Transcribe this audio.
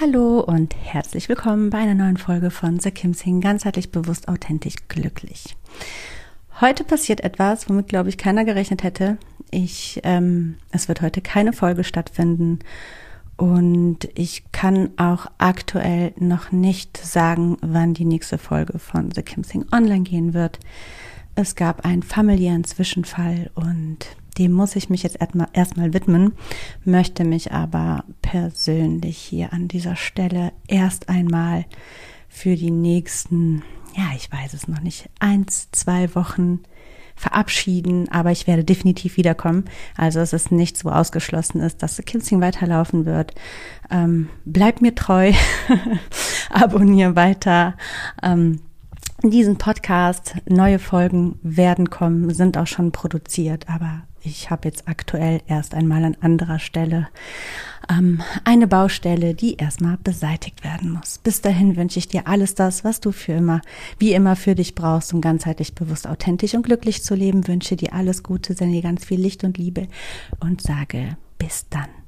Hallo und herzlich willkommen bei einer neuen Folge von The Kim Sing, ganzheitlich bewusst, authentisch, glücklich. Heute passiert etwas, womit, glaube ich, keiner gerechnet hätte. Ich, ähm, es wird heute keine Folge stattfinden und ich kann auch aktuell noch nicht sagen, wann die nächste Folge von The Kim Sing online gehen wird. Es gab einen familiären Zwischenfall und dem muss ich mich jetzt erstmal, widmen, möchte mich aber persönlich hier an dieser Stelle erst einmal für die nächsten, ja, ich weiß es noch nicht, eins, zwei Wochen verabschieden, aber ich werde definitiv wiederkommen. Also es ist nichts, wo ausgeschlossen ist, dass Kinsing weiterlaufen wird. Ähm, bleib mir treu, abonniere weiter. Ähm, diesen Podcast, neue Folgen werden kommen, sind auch schon produziert, aber ich habe jetzt aktuell erst einmal an anderer Stelle ähm, eine Baustelle, die erstmal beseitigt werden muss. Bis dahin wünsche ich dir alles das, was du für immer, wie immer für dich brauchst, um ganzheitlich bewusst, authentisch und glücklich zu leben. Wünsche dir alles Gute, sende dir ganz viel Licht und Liebe und sage bis dann.